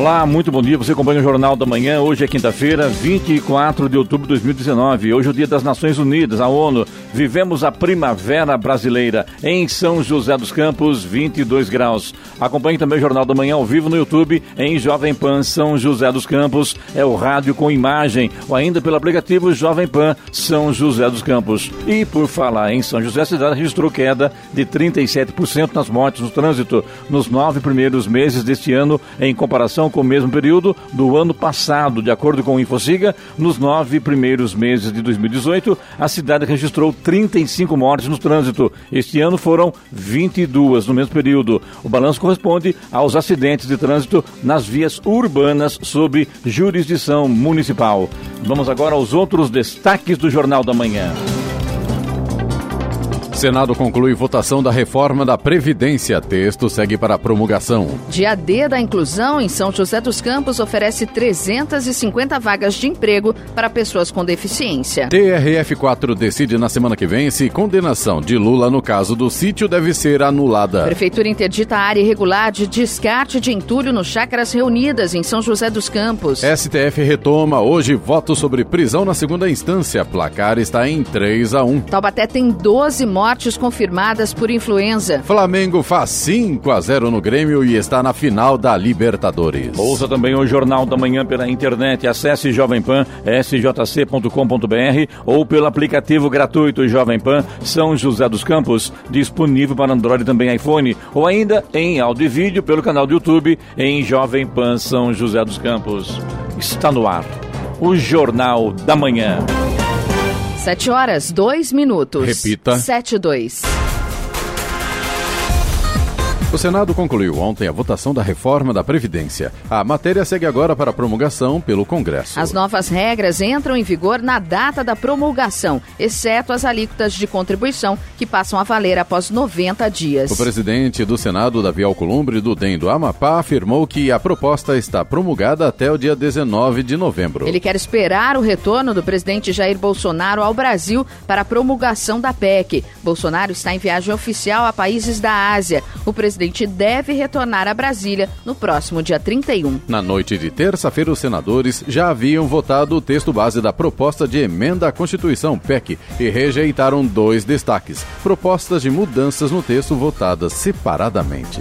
Olá, muito bom dia. Você acompanha o Jornal da Manhã. Hoje é quinta-feira, 24 de outubro de 2019. Hoje é o Dia das Nações Unidas, a ONU. Vivemos a primavera brasileira em São José dos Campos, 22 graus. Acompanhe também o Jornal da Manhã ao vivo no YouTube em Jovem Pan São José dos Campos. É o rádio com imagem ou ainda pelo aplicativo Jovem Pan São José dos Campos. E por falar em São José, a cidade registrou queda de 37% nas mortes no trânsito nos nove primeiros meses deste ano em comparação com o mesmo período do ano passado. De acordo com o Infociga, nos nove primeiros meses de 2018, a cidade registrou 35 mortes no trânsito. Este ano foram 22 no mesmo período. O balanço corresponde aos acidentes de trânsito nas vias urbanas sob jurisdição municipal. Vamos agora aos outros destaques do Jornal da Manhã. Senado conclui votação da reforma da Previdência. Texto segue para promulgação. Dia D da inclusão em São José dos Campos oferece 350 vagas de emprego para pessoas com deficiência. TRF4 decide na semana que vem se condenação de Lula no caso do sítio deve ser anulada. Prefeitura interdita a área irregular de descarte de entulho no Chácaras Reunidas em São José dos Campos. STF retoma hoje voto sobre prisão na segunda instância. Placar está em 3 a 1. Taubaté tem 12 mortes mortes confirmadas por influenza. Flamengo faz 5 a 0 no Grêmio e está na final da Libertadores. Ouça também o Jornal da Manhã pela internet. Acesse Jovem Pan, sjc.com.br ou pelo aplicativo gratuito Jovem Pan São José dos Campos, disponível para Android e também iPhone, ou ainda em áudio e vídeo pelo canal do YouTube em Jovem Pan São José dos Campos. Está no ar. O Jornal da Manhã. 7 horas, 2 minutos. Repita. 7 2. O Senado concluiu ontem a votação da reforma da Previdência. A matéria segue agora para promulgação pelo Congresso. As novas regras entram em vigor na data da promulgação, exceto as alíquotas de contribuição, que passam a valer após 90 dias. O presidente do Senado, Davi Alcolumbre, do DEM do Amapá, afirmou que a proposta está promulgada até o dia 19 de novembro. Ele quer esperar o retorno do presidente Jair Bolsonaro ao Brasil para a promulgação da PEC. Bolsonaro está em viagem oficial a países da Ásia. O presidente presidente deve retornar a Brasília no próximo dia 31. Na noite de terça-feira, os senadores já haviam votado o texto base da proposta de emenda à Constituição PEC e rejeitaram dois destaques: propostas de mudanças no texto votadas separadamente.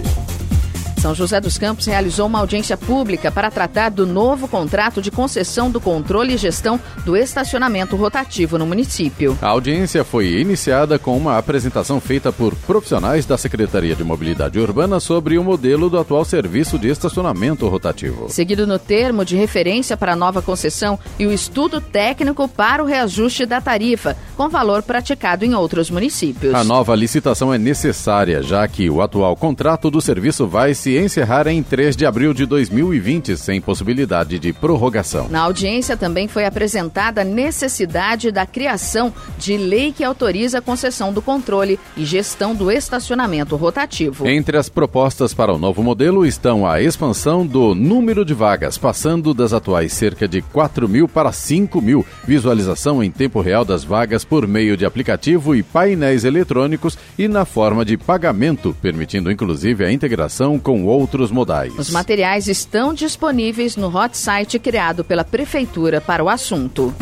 São José dos Campos realizou uma audiência pública para tratar do novo contrato de concessão do controle e gestão do estacionamento rotativo no município. A audiência foi iniciada com uma apresentação feita por profissionais da Secretaria de Mobilidade Urbana sobre o modelo do atual serviço de estacionamento rotativo. Seguido no termo de referência para a nova concessão e o estudo técnico para o reajuste da tarifa, com valor praticado em outros municípios. A nova licitação é necessária, já que o atual contrato do serviço vai se se encerrar em 3 de abril de 2020, sem possibilidade de prorrogação. Na audiência também foi apresentada a necessidade da criação de lei que autoriza a concessão do controle e gestão do estacionamento rotativo. Entre as propostas para o novo modelo estão a expansão do número de vagas, passando das atuais cerca de 4 mil para 5 mil, visualização em tempo real das vagas por meio de aplicativo e painéis eletrônicos e na forma de pagamento, permitindo inclusive a integração com com outros modais. Os materiais estão disponíveis no hot site criado pela Prefeitura para o assunto.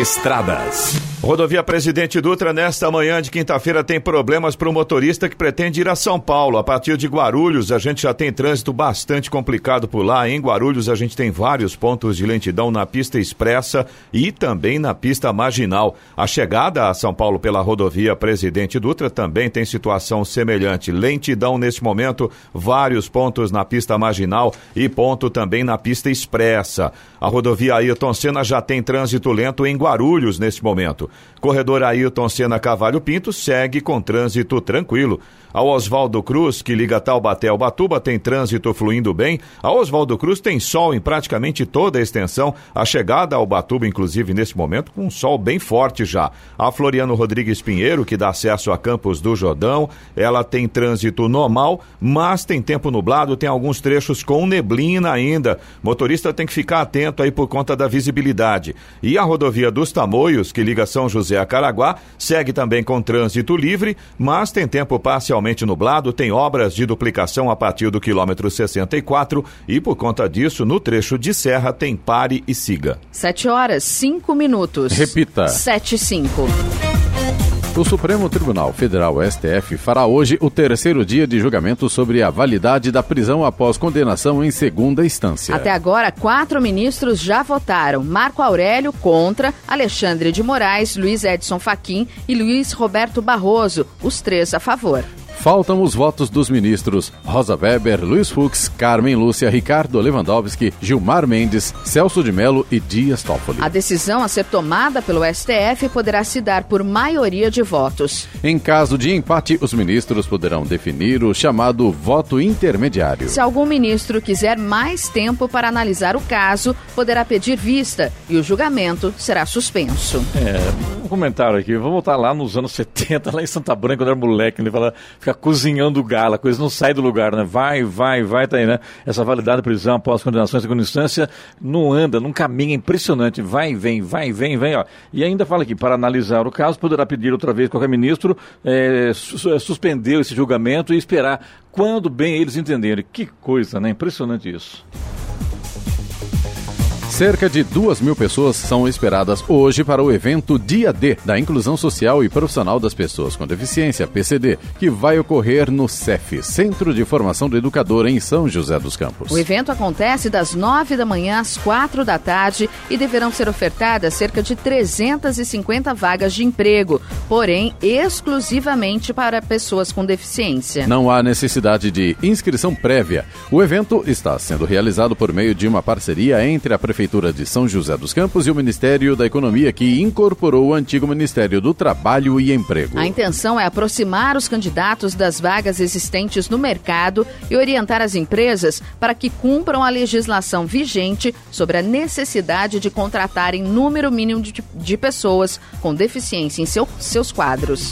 Estradas. Rodovia Presidente Dutra, nesta manhã de quinta-feira, tem problemas para o motorista que pretende ir a São Paulo. A partir de Guarulhos, a gente já tem trânsito bastante complicado por lá. Em Guarulhos, a gente tem vários pontos de lentidão na pista expressa e também na pista marginal. A chegada a São Paulo pela rodovia Presidente Dutra também tem situação semelhante. Lentidão neste momento, vários pontos na pista marginal e ponto também na pista expressa. A rodovia Ayrton Senna já tem trânsito lento em Guarulhos neste momento. Corredor Ailton Senna Cavalho Pinto segue com trânsito tranquilo. A Oswaldo Cruz, que liga Taubaté ao Batuba, tem trânsito fluindo bem. A Oswaldo Cruz tem sol em praticamente toda a extensão. A chegada ao Batuba, inclusive, nesse momento, com um sol bem forte já. A Floriano Rodrigues Pinheiro, que dá acesso a Campos do Jordão, ela tem trânsito normal, mas tem tempo nublado, tem alguns trechos com neblina ainda. Motorista tem que ficar atento aí por conta da visibilidade. E a rodovia dos Tamoios, que liga São José a Caraguá, segue também com trânsito livre, mas tem tempo parcialmente parcialmente nublado, tem obras de duplicação a partir do quilômetro 64 e, por conta disso, no trecho de serra tem pare e siga. 7 horas, 5 minutos. Repita. 7 e 5. O Supremo Tribunal Federal, STF, fará hoje o terceiro dia de julgamento sobre a validade da prisão após condenação em segunda instância. Até agora, quatro ministros já votaram: Marco Aurélio contra, Alexandre de Moraes, Luiz Edson Fachin e Luiz Roberto Barroso, os três a favor. Faltam os votos dos ministros Rosa Weber, Luiz Fux, Carmen Lúcia, Ricardo Lewandowski, Gilmar Mendes, Celso de Mello e Dias Toffoli. A decisão a ser tomada pelo STF poderá se dar por maioria de votos. Em caso de empate, os ministros poderão definir o chamado voto intermediário. Se algum ministro quiser mais tempo para analisar o caso, poderá pedir vista e o julgamento será suspenso. É, um comentário aqui. Vou voltar lá nos anos 70, lá em Santa Branca, quando era moleque, ele fala fica cozinhando gala, a coisa não sai do lugar, né? Vai, vai, vai, tá aí, né? Essa validade de prisão após condenação em segunda instância não anda, não caminha, impressionante. Vai, vem, vai, vem, vem, ó. E ainda fala aqui, para analisar o caso, poderá pedir outra vez qualquer ministro é, suspender esse julgamento e esperar quando bem eles entenderem. Que coisa, né? Impressionante isso. Cerca de duas mil pessoas são esperadas hoje para o evento Dia D da Inclusão Social e Profissional das Pessoas com Deficiência, PCD, que vai ocorrer no CEF, Centro de Formação do Educador em São José dos Campos. O evento acontece das nove da manhã às quatro da tarde e deverão ser ofertadas cerca de 350 vagas de emprego, porém exclusivamente para pessoas com deficiência. Não há necessidade de inscrição prévia. O evento está sendo realizado por meio de uma parceria entre a Prefeitura Prefeitura de São José dos Campos e o Ministério da Economia, que incorporou o antigo Ministério do Trabalho e Emprego. A intenção é aproximar os candidatos das vagas existentes no mercado e orientar as empresas para que cumpram a legislação vigente sobre a necessidade de contratarem número mínimo de, de pessoas com deficiência em seu, seus quadros.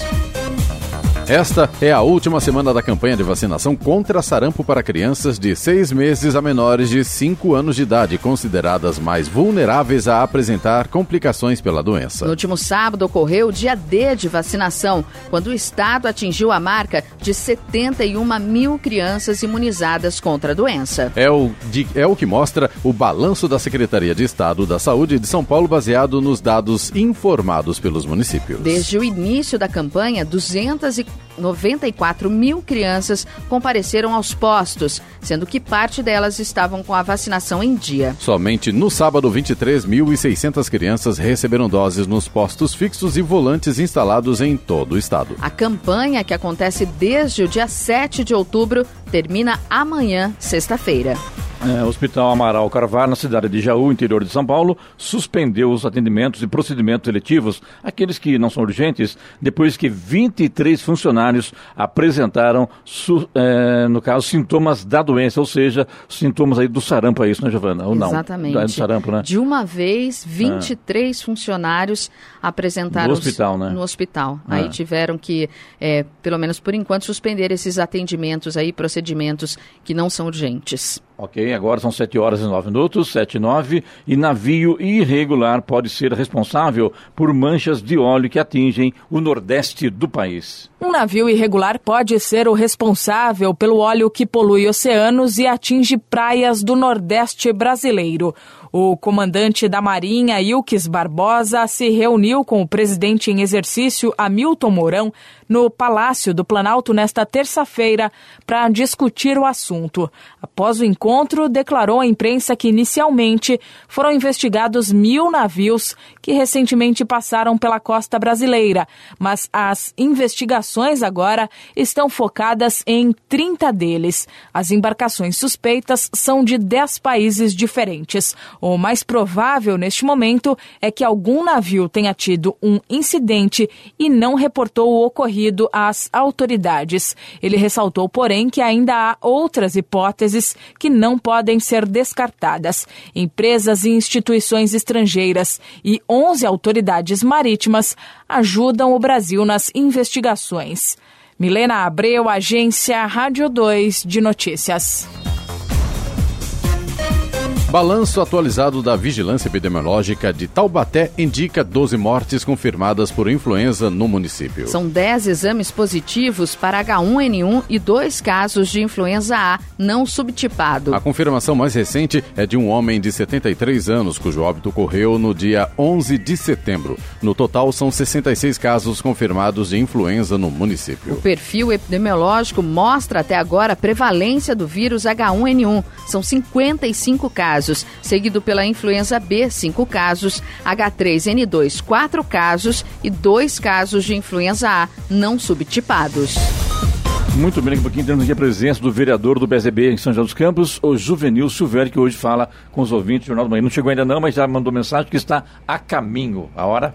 Esta é a última semana da campanha de vacinação contra sarampo para crianças de seis meses a menores de 5 anos de idade, consideradas mais vulneráveis a apresentar complicações pela doença. No último sábado ocorreu o dia D de vacinação, quando o estado atingiu a marca de 71 mil crianças imunizadas contra a doença. É o, de, é o que mostra o balanço da Secretaria de Estado da Saúde de São Paulo, baseado nos dados informados pelos municípios. Desde o início da campanha, 200 94 mil crianças compareceram aos postos, sendo que parte delas estavam com a vacinação em dia. Somente no sábado, 23.600 crianças receberam doses nos postos fixos e volantes instalados em todo o estado. A campanha, que acontece desde o dia 7 de outubro, termina amanhã, sexta-feira. É, o Hospital Amaral Carvalho, na cidade de Jaú, interior de São Paulo, suspendeu os atendimentos e procedimentos eletivos, aqueles que não são urgentes, depois que 23 funcionários apresentaram, su, é, no caso, sintomas da doença, ou seja, sintomas aí do sarampo, é isso, né, Giovana? Ou não? Exatamente. Do sarampo, né? De uma vez, 23 ah. funcionários apresentaram... No hospital, né? No hospital. Ah. Aí tiveram que, é, pelo menos por enquanto, suspender esses atendimentos aí, procedimentos que não são urgentes. Ok, agora são 7 horas e 9 minutos, 7 e 9, e navio irregular pode ser responsável por manchas de óleo que atingem o nordeste do país. Um navio irregular pode ser o responsável pelo óleo que polui oceanos e atinge praias do nordeste brasileiro. O comandante da Marinha, Ilques Barbosa, se reuniu com o presidente em exercício, Hamilton Mourão, no Palácio do Planalto nesta terça-feira para discutir o assunto. Após o encontro, declarou à imprensa que inicialmente foram investigados mil navios que recentemente passaram pela costa brasileira, mas as investigações agora estão focadas em 30 deles. As embarcações suspeitas são de 10 países diferentes. O mais provável neste momento é que algum navio tenha tido um incidente e não reportou o ocorrido às autoridades. Ele ressaltou, porém, que ainda há outras hipóteses que não podem ser descartadas. Empresas e instituições estrangeiras e 11 autoridades marítimas ajudam o Brasil nas investigações. Milena Abreu, Agência Rádio 2 de Notícias. Balanço atualizado da Vigilância Epidemiológica de Taubaté indica 12 mortes confirmadas por influenza no município. São 10 exames positivos para H1N1 e dois casos de influenza A não subtipado. A confirmação mais recente é de um homem de 73 anos, cujo óbito ocorreu no dia 11 de setembro. No total, são 66 casos confirmados de influenza no município. O perfil epidemiológico mostra até agora a prevalência do vírus H1N1. São 55 casos casos, seguido pela influenza B, 5 casos, H3N2, 4 casos e 2 casos de influenza A não subtipados. Muito bem, a pouquinho temos aqui a presença do vereador do BZB em São José dos Campos, o Juvenil Silvério, que hoje fala com os ouvintes do Jornal do Manhã. Não chegou ainda não, mas já mandou mensagem que está a caminho. A hora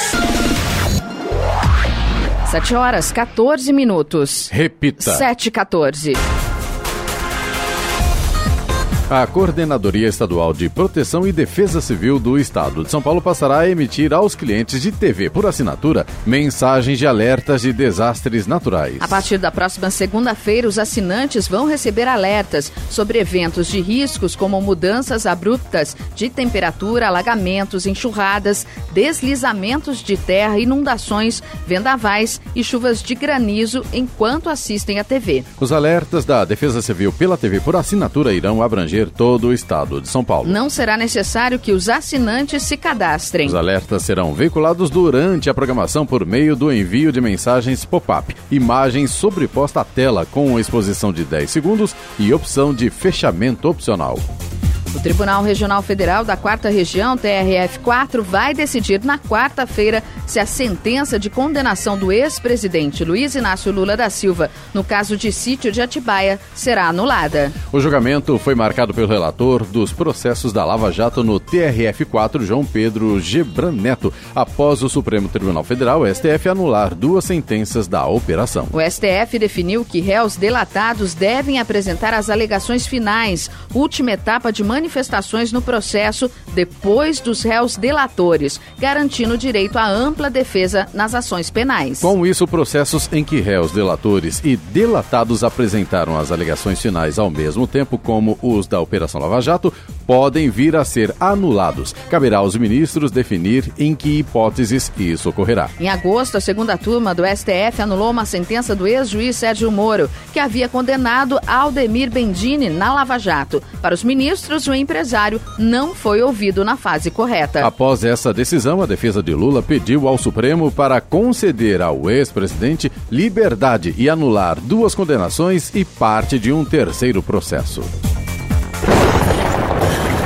7 horas 14 minutos. Repita. 7 e 14. A Coordenadoria Estadual de Proteção e Defesa Civil do Estado de São Paulo passará a emitir aos clientes de TV por assinatura mensagens de alertas de desastres naturais. A partir da próxima segunda-feira, os assinantes vão receber alertas sobre eventos de riscos como mudanças abruptas de temperatura, alagamentos, enxurradas, deslizamentos de terra, inundações, vendavais e chuvas de granizo enquanto assistem à TV. Os alertas da Defesa Civil pela TV por assinatura irão abranger todo o estado de São Paulo. Não será necessário que os assinantes se cadastrem. Os alertas serão veiculados durante a programação por meio do envio de mensagens pop-up, imagens sobreposta à tela com exposição de 10 segundos e opção de fechamento opcional. O Tribunal Regional Federal da Quarta Região, TRF4, vai decidir na quarta-feira se a sentença de condenação do ex-presidente Luiz Inácio Lula da Silva no caso de sítio de Atibaia será anulada. O julgamento foi marcado pelo relator dos processos da Lava Jato no TRF4, João Pedro Gebran Neto, após o Supremo Tribunal Federal, STF, anular duas sentenças da operação. O STF definiu que réus delatados devem apresentar as alegações finais, última etapa de manifestações no processo depois dos réus delatores, garantindo o direito à ampla defesa nas ações penais. Com isso, processos em que réus delatores e delatados apresentaram as alegações finais ao mesmo tempo, como os da Operação Lava Jato, podem vir a ser anulados. Caberá aos ministros definir em que hipóteses isso ocorrerá. Em agosto, a segunda turma do STF anulou uma sentença do ex-juiz Sérgio Moro, que havia condenado Aldemir Bendini na Lava Jato. Para os ministros, o empresário não foi ouvido na fase correta. Após essa decisão, a defesa de Lula pediu ao Supremo para conceder ao ex-presidente liberdade e anular duas condenações e parte de um terceiro processo.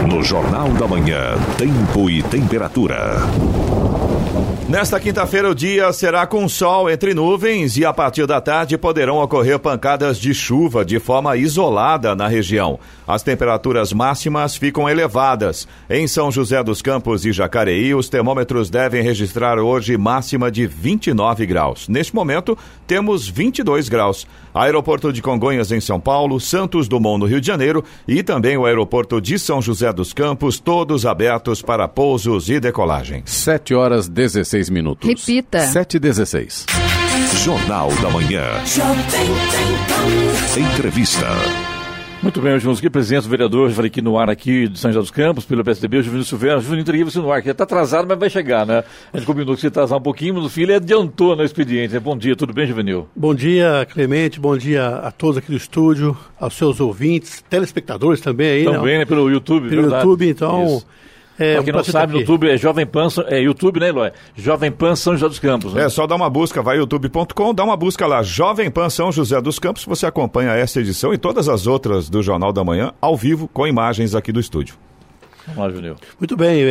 No Jornal da Manhã, tempo e temperatura. Nesta quinta-feira, o dia será com sol entre nuvens e a partir da tarde poderão ocorrer pancadas de chuva de forma isolada na região. As temperaturas máximas ficam elevadas. Em São José dos Campos e Jacareí, os termômetros devem registrar hoje máxima de 29 graus. Neste momento, temos 22 graus. Aeroporto de Congonhas em São Paulo, Santos Dumont no Rio de Janeiro e também o aeroporto de São José dos Campos, todos abertos para pousos e decolagens. 7 horas 16 minutos. Repita. 7 e 16. Jornal da Manhã. Entrevista. Muito bem, vamos aqui, presidente do vereador, falei aqui no ar aqui de São José dos Campos, pelo PSDB, o Juvenil Silveira. Juvenil, entreguei você no ar, que já está atrasado, mas vai chegar, né? A gente combinou que você atrasar um pouquinho, mas o filho adiantou no expediente. Né? Bom dia, tudo bem, Juvenil? Bom dia, Clemente, bom dia a todos aqui do estúdio, aos seus ouvintes, telespectadores também aí, Também, né? Pelo YouTube, Pelo verdade. YouTube, então, Isso. É, pra quem não sabe, no YouTube é Jovem Pan, é YouTube, né, Eloy? Jovem Pan São José dos Campos. Né? É só dar uma busca, vai youtube.com, dá uma busca lá, Jovem Pan São José dos Campos, você acompanha esta edição e todas as outras do Jornal da Manhã, ao vivo, com imagens aqui do estúdio. Vamos lá, Junil. Muito bem,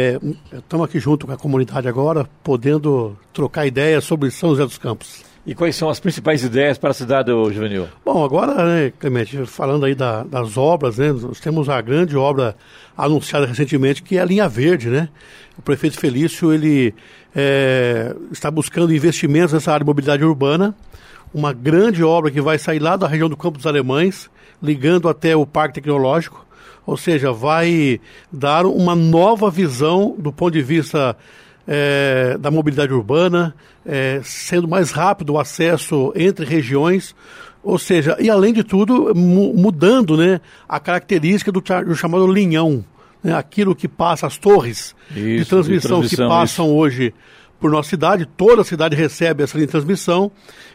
estamos é, aqui junto com a comunidade agora, podendo trocar ideias sobre São José dos Campos. E quais são as principais ideias para a cidade, Juvenil? Bom, agora, né, Clemente, falando aí da, das obras, né, nós temos a grande obra anunciada recentemente, que é a linha verde, né? O prefeito Felício, ele é, está buscando investimentos nessa área de mobilidade urbana, uma grande obra que vai sair lá da região do Campo dos Alemães, ligando até o Parque Tecnológico, ou seja, vai dar uma nova visão do ponto de vista é, da mobilidade urbana, é, sendo mais rápido o acesso entre regiões, ou seja, e além de tudo, mu mudando né, a característica do, do chamado linhão, né, aquilo que passa, as torres isso, de, transmissão de, transmissão que passam isso. hoje por nossa cidade, toda a cidade recebe essa linha de transmissão.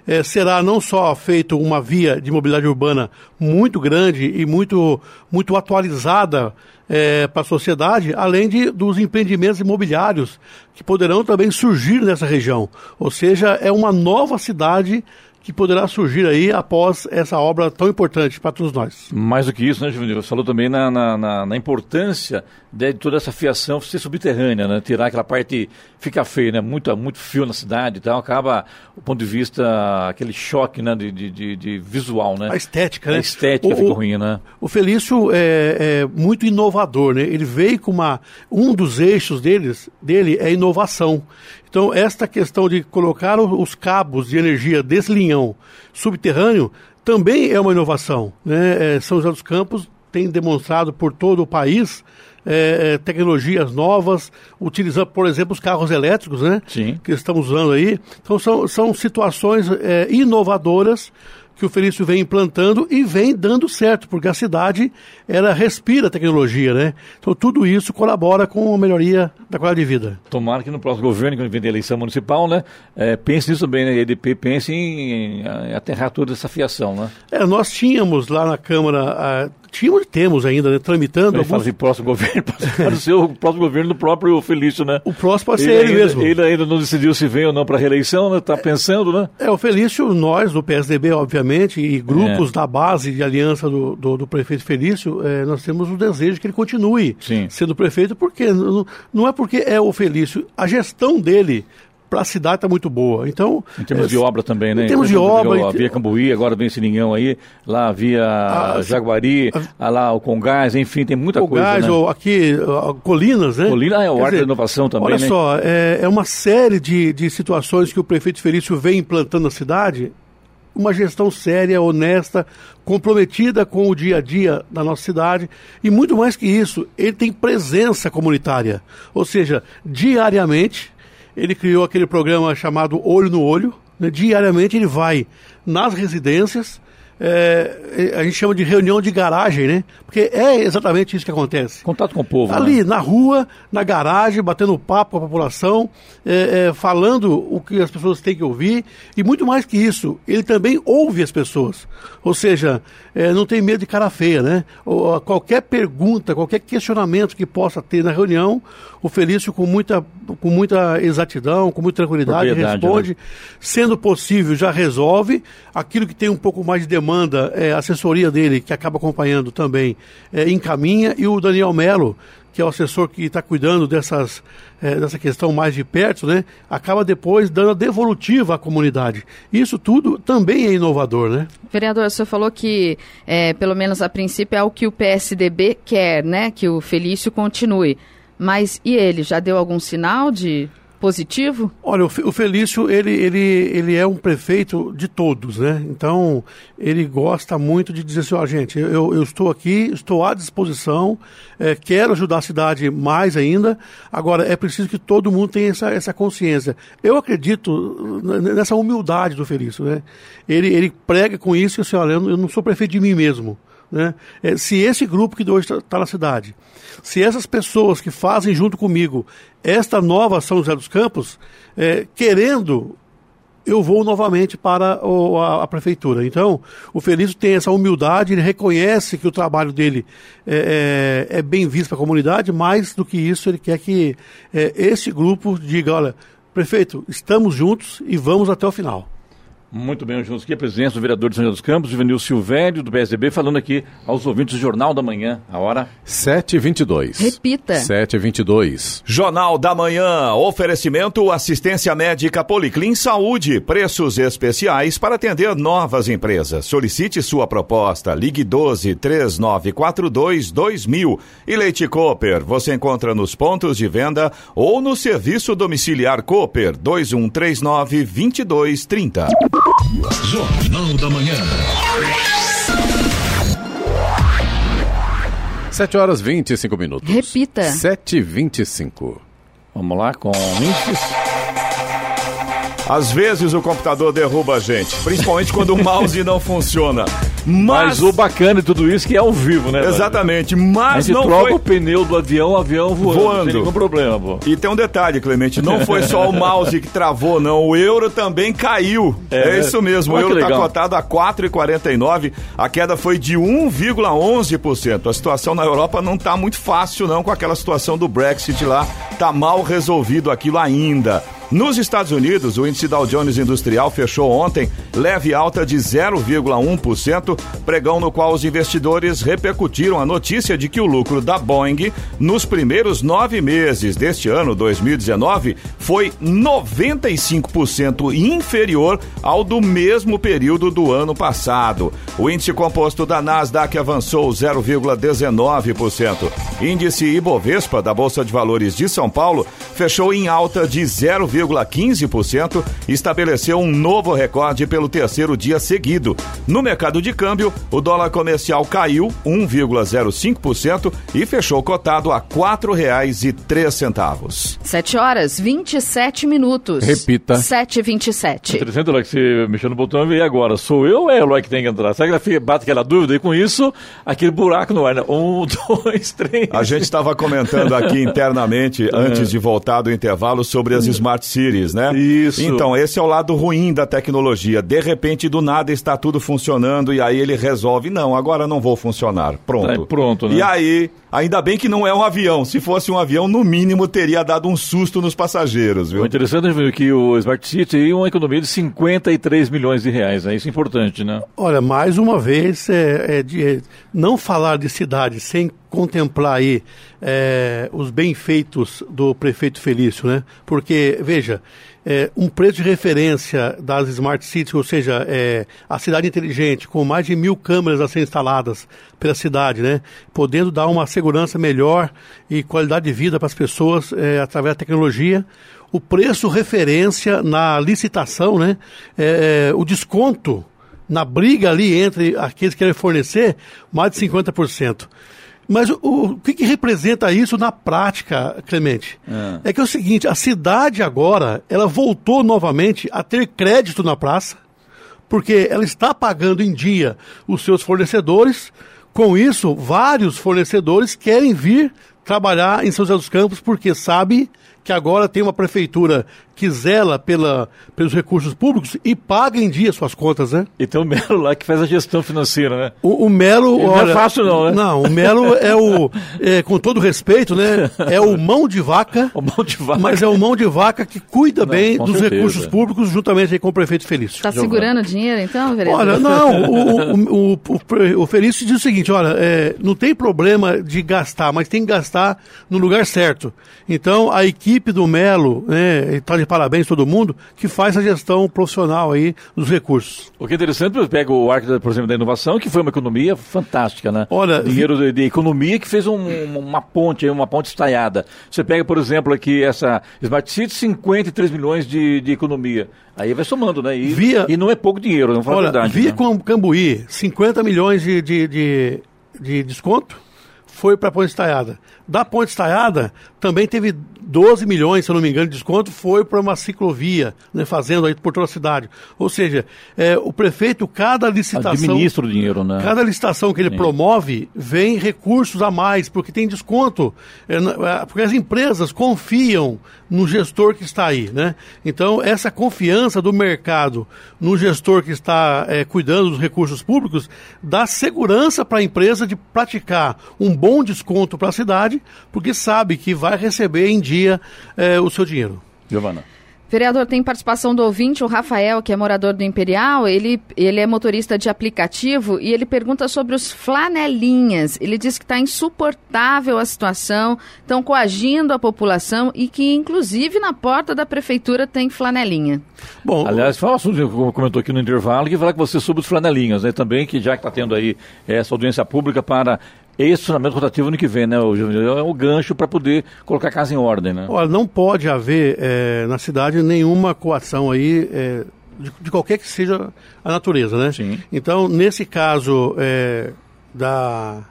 É, será não só feito uma via de mobilidade urbana muito grande e muito, muito atualizada é, para a sociedade, além de, dos empreendimentos imobiliários que poderão também surgir nessa região. Ou seja, é uma nova cidade que poderá surgir aí após essa obra tão importante para todos nós. Mais do que isso, né, Juvenil? Você falou também na, na, na, na importância de toda essa fiação ser subterrânea, né? Tirar aquela parte, fica feio, né? Muito, muito fio na cidade e tal, acaba, do ponto de vista, aquele choque, né? De, de, de visual, né? A estética, né? A estética ficou ruim, né? O Felício é, é, muito inovador, né? Ele veio com uma... Um dos eixos deles, dele é inovação. Então, esta questão de colocar os cabos de energia desse linhão subterrâneo também é uma inovação. Né? É, São José dos Campos tem demonstrado por todo o país é, é, tecnologias novas, utilizando, por exemplo, os carros elétricos, né? Sim. Que estamos usando aí. Então, são, são situações é, inovadoras que o Felício vem implantando e vem dando certo, porque a cidade ela respira tecnologia, né? Então tudo isso colabora com a melhoria da qualidade de vida. Tomara que no próximo governo, quando vem a eleição municipal, né, é, pense nisso bem, né? A EDP pense em, em aterrar toda essa fiação, né? É, nós tínhamos lá na Câmara tínhamos temos ainda, né, tramitando. Ele alguns... fala assim, próximo governo, pode ser o próximo governo do próprio Felício, né? O próximo pode ser ele, ele mesmo. Ele ainda não decidiu se vem ou não para a reeleição, né? Está pensando, né? É, o Felício, nós do PSDB, obviamente, e grupos é. da base de aliança do, do, do prefeito Felício, é, nós temos o desejo que ele continue Sim. sendo prefeito, porque não, não é porque é o Felício, a gestão dele para a cidade está muito boa. Então, em termos é, de obra também, né? Em termos de obra. A via Cambuí, agora vem Sininhão aí, lá via a, Jaguari, a, lá o Congás, enfim, tem muita Congás, coisa. Né? aqui, Colinas, né? Colinas é o Arte da Inovação também. Olha né? só, é, é uma série de, de situações que o prefeito Felício vem implantando na cidade. Uma gestão séria, honesta, comprometida com o dia a dia da nossa cidade e muito mais que isso, ele tem presença comunitária, ou seja, diariamente ele criou aquele programa chamado Olho no Olho. Né? Diariamente ele vai nas residências, é, a gente chama de reunião de garagem, né? Porque é exatamente isso que acontece. Contato com o povo. Ali, né? na rua, na garagem, batendo papo com a população, é, é, falando o que as pessoas têm que ouvir. E muito mais que isso, ele também ouve as pessoas. Ou seja, é, não tem medo de cara feia, né? Ou, qualquer pergunta, qualquer questionamento que possa ter na reunião, o Felício, com muita, com muita exatidão, com muita tranquilidade, responde. Né? Sendo possível, já resolve. Aquilo que tem um pouco mais de demanda, é, a assessoria dele, que acaba acompanhando também, é, encaminha. E o Daniel Melo, que é o assessor que está cuidando dessas, é, dessa questão mais de perto, né, acaba depois dando a devolutiva à comunidade. Isso tudo também é inovador, né? Vereador, você falou que, é, pelo menos a princípio, é o que o PSDB quer, né, que o Felício continue. Mas e ele? Já deu algum sinal de positivo? Olha, o Felício, ele, ele, ele é um prefeito de todos, né? Então, ele gosta muito de dizer assim, ó, gente, eu, eu estou aqui, estou à disposição, é, quero ajudar a cidade mais ainda, agora é preciso que todo mundo tenha essa, essa consciência. Eu acredito nessa humildade do Felício, né? Ele, ele prega com isso, assim, olha, eu não sou prefeito de mim mesmo, né? É, se esse grupo que hoje está tá na cidade, se essas pessoas que fazem junto comigo esta nova São José dos Campos, é, querendo eu vou novamente para o, a, a, prefeitura. Então, o Felício tem essa humildade, ele reconhece que o trabalho dele é, é, é bem visto para a comunidade, mais do que isso, ele quer que é, esse grupo diga, olha, prefeito, estamos juntos e vamos até o final. Muito bem, juntos aqui a presença do vereador de São José dos Campos, Juvenil Silvério, do PSDB, falando aqui aos ouvintes do Jornal da Manhã. A hora? 7h22. Repita. 7h22. Jornal da Manhã. Oferecimento assistência médica Policlin Saúde. Preços especiais para atender novas empresas. Solicite sua proposta. Ligue 12 3942 2000. E Leite Cooper. Você encontra nos pontos de venda ou no serviço domiciliar Cooper 2139 2230. Jornal da Manhã. 7 horas 25 minutos. Repita. 7 e 25 Vamos lá com índices. Às vezes o computador derruba a gente, principalmente quando o mouse não funciona. Mas, mas, o bacana de tudo isso é que é ao vivo, né? Exatamente, mas não troca foi... o pneu do avião, o avião voando, voando. sem nenhum problema, pô. E tem um detalhe, Clemente, não foi só o mouse que travou, não, o euro também caiu. É, é isso mesmo, o euro está cotado a 4,49, a queda foi de 1,11%. A situação na Europa não está muito fácil não com aquela situação do Brexit lá, tá mal resolvido aquilo ainda. Nos Estados Unidos, o índice Dow Jones Industrial fechou ontem leve alta de 0,1%, pregão no qual os investidores repercutiram a notícia de que o lucro da Boeing nos primeiros nove meses deste ano, 2019, foi 95% inferior ao do mesmo período do ano passado. O índice composto da Nasdaq avançou 0,19%. Índice Ibovespa da Bolsa de Valores de São Paulo fechou em alta de 0, 1,15%, estabeleceu um novo recorde pelo terceiro dia seguido. No mercado de câmbio, o dólar comercial caiu 1,05% e fechou cotado a R$ 4,03. 7 horas 27 minutos. Repita. 7h27. Interessante, Eloy, que você mexeu no botão e agora? Sou eu ou é Eloy que tem que entrar? Será que bate aquela dúvida? E com isso, aquele buraco no ar, né? Um, dois, três. A gente estava comentando aqui internamente, antes de voltar do intervalo, sobre as Smart Cities, né? Isso. Então, esse é o lado ruim da tecnologia. De repente, do nada, está tudo funcionando e aí ele resolve, não, agora não vou funcionar. Pronto. É, pronto, né? E aí, ainda bem que não é um avião. Se fosse um avião, no mínimo teria dado um susto nos passageiros, viu? O interessante é que o Smart City é uma economia de 53 milhões de reais. É isso importante, né? Olha, mais uma vez, é, é de, é, não falar de cidade sem contemplar aí é, os bem-feitos do prefeito Felício, né? Porque, veja, é, um preço de referência das Smart Cities, ou seja, é, a cidade inteligente, com mais de mil câmeras a serem instaladas pela cidade, né? Podendo dar uma segurança melhor e qualidade de vida para as pessoas é, através da tecnologia. O preço referência na licitação, né? É, o desconto na briga ali entre aqueles que querem fornecer, mais de 50%. Mas o, o que, que, representa isso na prática, Clemente? É. é que é o seguinte, a cidade agora, ela voltou novamente a ter crédito na praça, porque ela está pagando em dia os seus fornecedores. Com isso, vários fornecedores querem vir trabalhar em São José dos Campos porque sabe que agora tem uma prefeitura que zela pela, pelos recursos públicos e paga em dia suas contas, né? E tem o Melo lá que faz a gestão financeira, né? O, o Melo. Olha, não é fácil, não, né? Não, o Melo é o. É, com todo respeito, né? É o mão de vaca. o mão de vaca. Mas é o mão de vaca que cuida não, bem dos certeza. recursos públicos, juntamente com o prefeito Felício. Está segurando dinheiro, então, vereador? Olha, não. O, o, o, o, Felício diz o seguinte: olha, é, não tem problema de gastar, mas tem que gastar no lugar certo. Então, a equipe do Melo, né, está de parabéns todo mundo, que faz a gestão profissional aí dos recursos. O que é interessante, pega o arco, por exemplo, da inovação, que foi uma economia fantástica, né? Olha, dinheiro de, de economia que fez um, uma ponte, uma ponte estaiada. Você pega, por exemplo, aqui essa Smart City, 53 milhões de, de economia. Aí vai somando, né? E, via, e não é pouco dinheiro, não fala olha, verdade. Via né? com Cambuí, 50 milhões de, de, de, de desconto foi para a ponte estaiada. Da ponte estaiada também teve 12 milhões, se eu não me engano, de desconto, foi para uma ciclovia, né, fazendo aí por toda a cidade. Ou seja, é, o prefeito, cada licitação. Administra o dinheiro, né? Cada licitação que ele Sim. promove, vem recursos a mais, porque tem desconto. É, é, porque as empresas confiam no gestor que está aí, né? Então, essa confiança do mercado no gestor que está é, cuidando dos recursos públicos dá segurança para a empresa de praticar um bom desconto para a cidade, porque sabe que vai receber em dia é, o seu dinheiro. Giovana. Vereador, tem participação do ouvinte, o Rafael, que é morador do Imperial. Ele, ele é motorista de aplicativo e ele pergunta sobre os flanelinhas. Ele diz que está insuportável a situação, estão coagindo a população e que, inclusive, na porta da prefeitura tem flanelinha. Bom, aliás, fala assunto que comentou aqui no intervalo, que falar que você sobre os flanelinhas, né? Também que já que está tendo aí essa audiência pública para esse funcionamento rotativo ano que vem, né? O, é o gancho para poder colocar a casa em ordem, né? Olha, não pode haver é, na cidade nenhuma coação aí. É, de, de, qualquer que seja a natureza, né? Sim. Então, nesse caso é, da,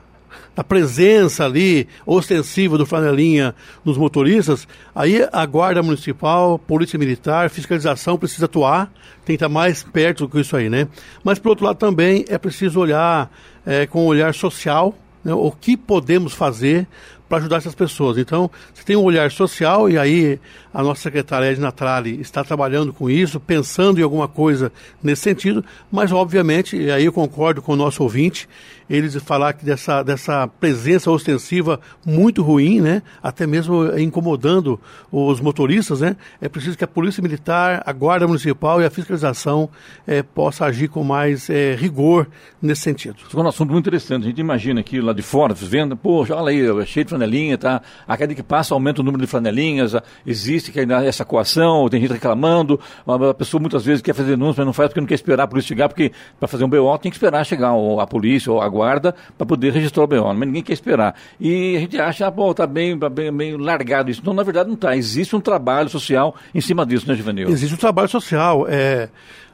da presença ali ostensiva do flanelinha nos motoristas, aí a Guarda Municipal, Polícia Militar, fiscalização precisa atuar, tem que estar mais perto do que isso aí, né? Mas, por outro lado, também é preciso olhar é, com um olhar social o que podemos fazer para ajudar essas pessoas. Então, você tem um olhar social e aí a nossa secretária Edna Trali está trabalhando com isso, pensando em alguma coisa nesse sentido, mas obviamente, e aí eu concordo com o nosso ouvinte, eles falar que dessa, dessa presença ostensiva muito ruim, né, até mesmo incomodando os motoristas, né, é preciso que a Polícia Militar, a Guarda Municipal e a fiscalização é, possa agir com mais é, rigor nesse sentido. Isso é um assunto muito interessante, a gente imagina aqui lá de fora, vendo, poxa, olha aí, é cheio de flanelinha, tá? A cada que passa aumenta o número de flanelinhas, existe que ainda essa coação, tem gente reclamando, a pessoa muitas vezes quer fazer denúncia, mas não faz porque não quer esperar a polícia chegar, porque para fazer um BO tem que esperar chegar a polícia ou a guarda para poder registrar o BO, mas ninguém quer esperar. E a gente acha, ah, pô, tá bem, bem, bem largado isso. Não, na verdade não está. Existe um trabalho social em cima disso, né, Juvenil? Existe um trabalho social. É...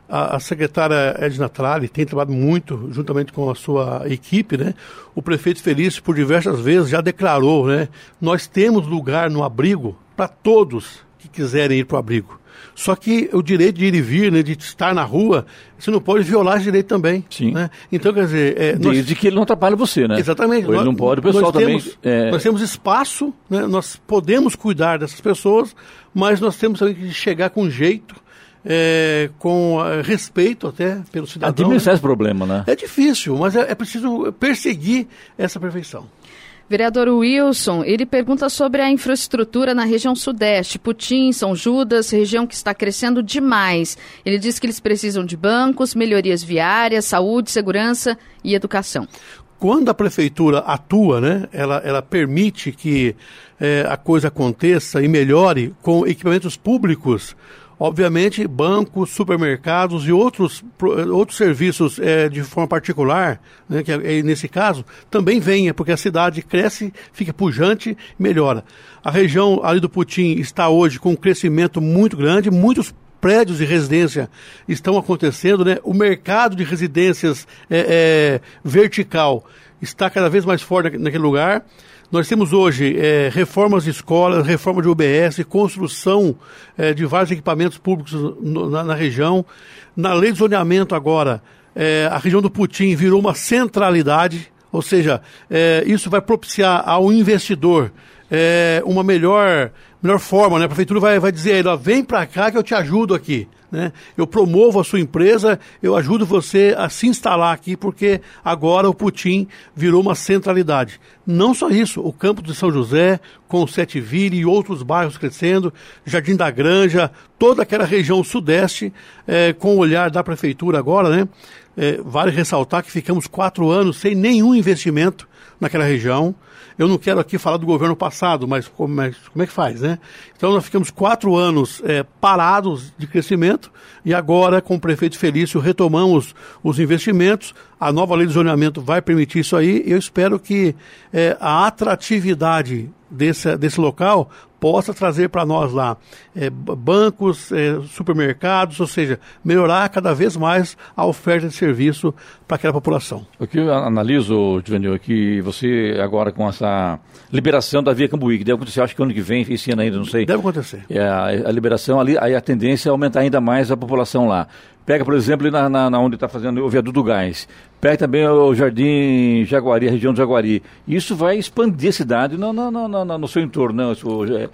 A, a, secretária Edna Tralli tem trabalhado muito, juntamente com a sua equipe, né? O prefeito Felício, por diversas vezes, já declarou, né? Nós temos lugar no abrigo para todos que quiserem ir para o abrigo. Só que o direito de ir e vir, né, de estar na rua, você não pode violar esse direito também. Sim. Né? Então, quer dizer. É, Desde nós... que ele não atrapalhe você, né? Exatamente. Ou ele não pode, o pessoal também. Temos, é... Nós temos espaço, né? nós podemos cuidar dessas pessoas, mas nós temos também que chegar com jeito é, com é, respeito até pelo cidadão. Administrar né? esse problema, né? É difícil, mas é, é preciso perseguir essa perfeição. Vereador Wilson, ele pergunta sobre a infraestrutura na região sudeste, Putim, São Judas, região que está crescendo demais. Ele diz que eles precisam de bancos, melhorias viárias, saúde, segurança e educação. Quando a prefeitura atua, né, ela, ela permite que é, a coisa aconteça e melhore com equipamentos públicos Obviamente, bancos, supermercados e outros, outros serviços é, de forma particular, né, que é, nesse caso, também venha, porque a cidade cresce, fica pujante e melhora. A região ali do Putim está hoje com um crescimento muito grande, muitos prédios de residência estão acontecendo, né? O mercado de residências é, é, vertical está cada vez mais forte naquele lugar. Nós temos hoje é, reformas de escolas, reforma de UBS, construção é, de vários equipamentos públicos no, na, na, região. Na lei de zoneamento agora, é, a região do Putim virou uma centralidade, ou seja, é, isso vai propiciar ao investidor é, uma melhor, melhor forma, né? A prefeitura vai, vai dizer, ó, vem para cá que eu te ajudo aqui. Né? Eu promovo a sua empresa, eu ajudo você a se instalar aqui, porque agora o Putin virou uma centralidade. Não só isso, o campo de São José, com o Sete Vire e outros bairros crescendo, Jardim da Granja, toda aquela região sudeste, é, com o olhar da prefeitura agora, né? É, vale ressaltar que ficamos quatro anos sem nenhum investimento naquela região. Eu não quero aqui falar do governo passado, mas como é, como é que faz, né? Então nós ficamos quatro anos é, parados de crescimento e agora, com o prefeito Felício, retomamos os investimentos. A nova lei de zoneamento vai permitir isso aí. Eu espero que é, a atratividade desse, desse local possa trazer para nós lá é, bancos, é, supermercados, ou seja, melhorar cada vez mais a oferta de serviço para aquela população. O que eu analiso, Juvenil, é que você agora com essa liberação da Via Cambuí, que deve acontecer, acho que ano que vem, esse ano ainda, não sei. Deve acontecer. É, a, a liberação ali, aí a tendência é aumentar ainda mais a população lá. Pega, por exemplo, na, na, na onde está fazendo o viaduto do gás. Pega também o Jardim Jaguari, a região do Jaguari. Isso vai expandir a cidade no, no, no, no, seu entorno. Né?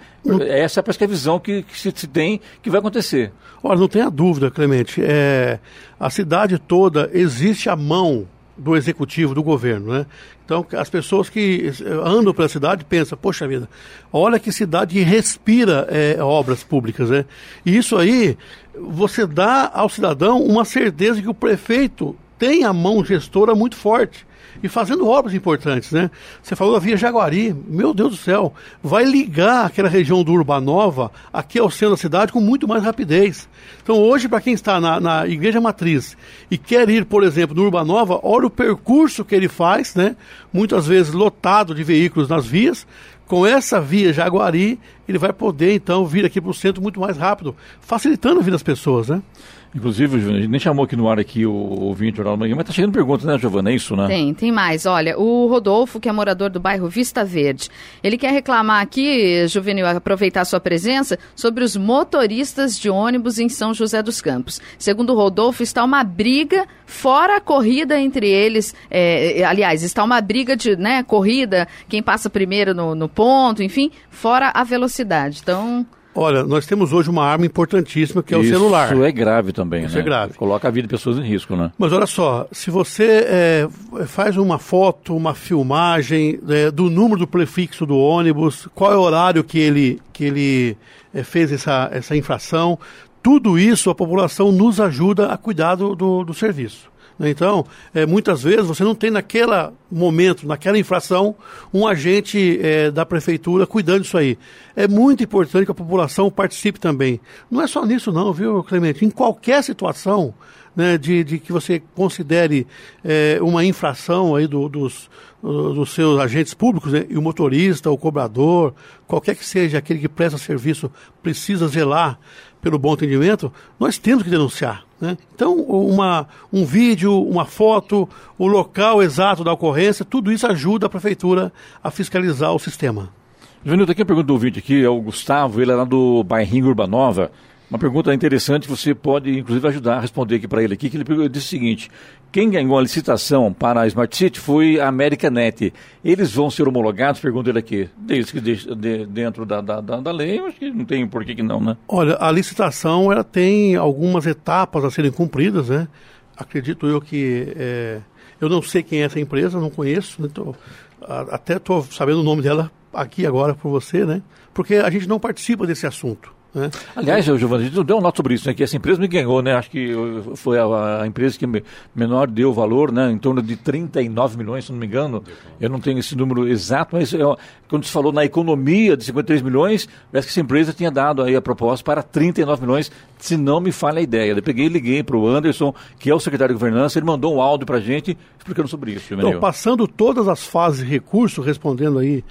É, essa parece que é a visão que, que se, se, tem que vai acontecer. Olha, não tenha dúvida, Clemente. É, a cidade toda existe a mão do executivo, do governo, né? Então, as pessoas que andam pela cidade pensam, poxa vida, olha que cidade respira é, obras públicas, né? E isso aí, você dá ao cidadão uma certeza que o prefeito tem a mão gestora muito forte e fazendo obras importantes, né? Você falou da Via Jaguari, meu Deus do céu, vai ligar aquela região do Urbanova aqui ao centro da cidade com muito mais rapidez. Então hoje, para quem está na, na, Igreja Matriz e quer ir, por exemplo, no Urbanova, olha o percurso que ele faz, né? Muitas vezes lotado de veículos nas vias, com essa via Jaguari, ele vai poder então vir aqui para o centro muito mais rápido, facilitando a vida das pessoas, né? Inclusive, a gente nem chamou aqui no ar aqui o ouvinte oral mas tá chegando perguntas, né, Giovana? É isso, né? Tem, tem mais. Olha, o Rodolfo, que é morador do bairro Vista Verde, ele quer reclamar aqui, Juvenil, aproveitar a sua presença, sobre os motoristas de ônibus em São José dos Campos. Segundo o Rodolfo, está uma briga fora a corrida entre eles. É, aliás, está uma briga de né, corrida, quem passa primeiro no, no ponto, enfim, fora a velocidade. Então. Olha, nós temos hoje uma arma importantíssima que é Isso o celular. Isso é grave também, Isso né? é grave. Coloca a vida de pessoas em risco, né? Mas olha só, se você é, faz uma foto, uma filmagem é, do número do prefixo do ônibus, qual é o horário que ele, que ele é, fez essa, essa infração, tudo isso a população nos ajuda a cuidar do, do, do serviço. Né? Então, é, muitas vezes você não tem naquele momento, naquela infração, um agente é, da prefeitura cuidando disso aí. É muito importante que a população participe também. Não é só nisso não, viu, Clemente? Em qualquer situação né, de, de que você considere é, uma infração aí do, dos, dos seus agentes públicos, né, e o motorista, o cobrador, qualquer que seja aquele que presta serviço, precisa zelar pelo bom atendimento, nós temos que denunciar. Né? Então, uma, um vídeo, uma foto, o local exato da ocorrência, tudo isso ajuda a prefeitura a fiscalizar o sistema. Juvenil, aqui a pergunta do ouvinte aqui, é o Gustavo, ele é lá do bairrinho Urbanova. Uma pergunta interessante, você pode inclusive ajudar a responder aqui para ele aqui, que ele disse o seguinte: quem ganhou a licitação para a Smart City foi a Americanet. Eles vão ser homologados, pergunta ele aqui, desde que de, de, dentro da, da, da, lei, acho que não tem por que, que não, né? Olha, a licitação ela tem algumas etapas a serem cumpridas, né? Acredito eu que é, eu não sei quem é essa empresa, não conheço, né? tô, a, até estou sabendo o nome dela aqui agora por você, né? Porque a gente não participa desse assunto. Né? Aliás, Giovanni, a gente não deu um nota sobre isso, né? Que essa empresa me ganhou, né? Acho que foi a, a empresa que menor deu o valor, né? Em torno de 39 milhões, se não me engano. Eu não tenho esse número exato, mas eu, quando se falou na economia de 53 milhões, parece que essa empresa tinha dado aí a proposta para 39 milhões, se não me falha a ideia. Eu peguei e liguei para o Anderson, que é o secretário de governança, ele mandou um áudio para a gente explicando sobre isso. Então, passando todas as fases de recurso, respondendo aí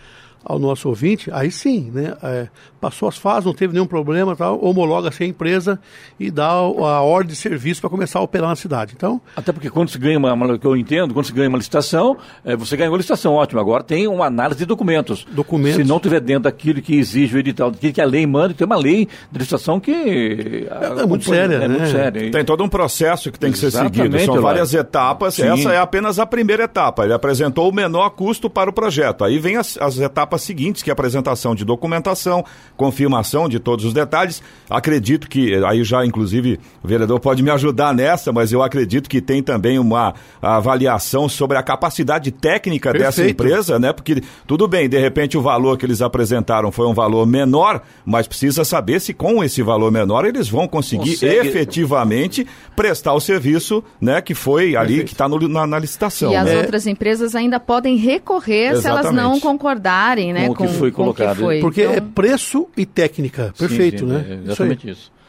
ao nosso ouvinte, aí sim, né? É, passou as fases, não teve nenhum problema, tal, homologa-se a empresa e dá a ordem de serviço para começar a operar na cidade. Então, Até porque quando se ganha uma, eu entendo, quando se ganha uma licitação, é, você ganhou a licitação, ótimo. Agora tem uma análise de documentos. Documentos. Se não tiver dentro daquilo que exige o edital, daquilo que a lei manda, tem uma lei de licitação que é, é muito séria, é né? muito séria. Tem todo um processo que tem que ser seguido. São várias etapas. Sim. Essa é apenas a primeira etapa. Ele apresentou o menor custo para o projeto. Aí vem as, as etapas seguintes, que é a apresentação de documentação, confirmação de todos os detalhes. Acredito que, aí já inclusive o vereador pode me ajudar nessa, mas eu acredito que tem também uma avaliação sobre a capacidade técnica Perfeito. dessa empresa, né? Porque tudo bem, de repente o valor que eles apresentaram foi um valor menor, mas precisa saber se com esse valor menor eles vão conseguir Consegue... efetivamente prestar o serviço, né? Que foi ali Perfeito. que está na, na, licitação. E as né? outras empresas ainda podem recorrer Exatamente. se elas não concordarem, né? Com, com o que foi colocado. Que foi. Porque então... é preço e técnica. Perfeito, sim, sim, né? É exatamente isso. isso.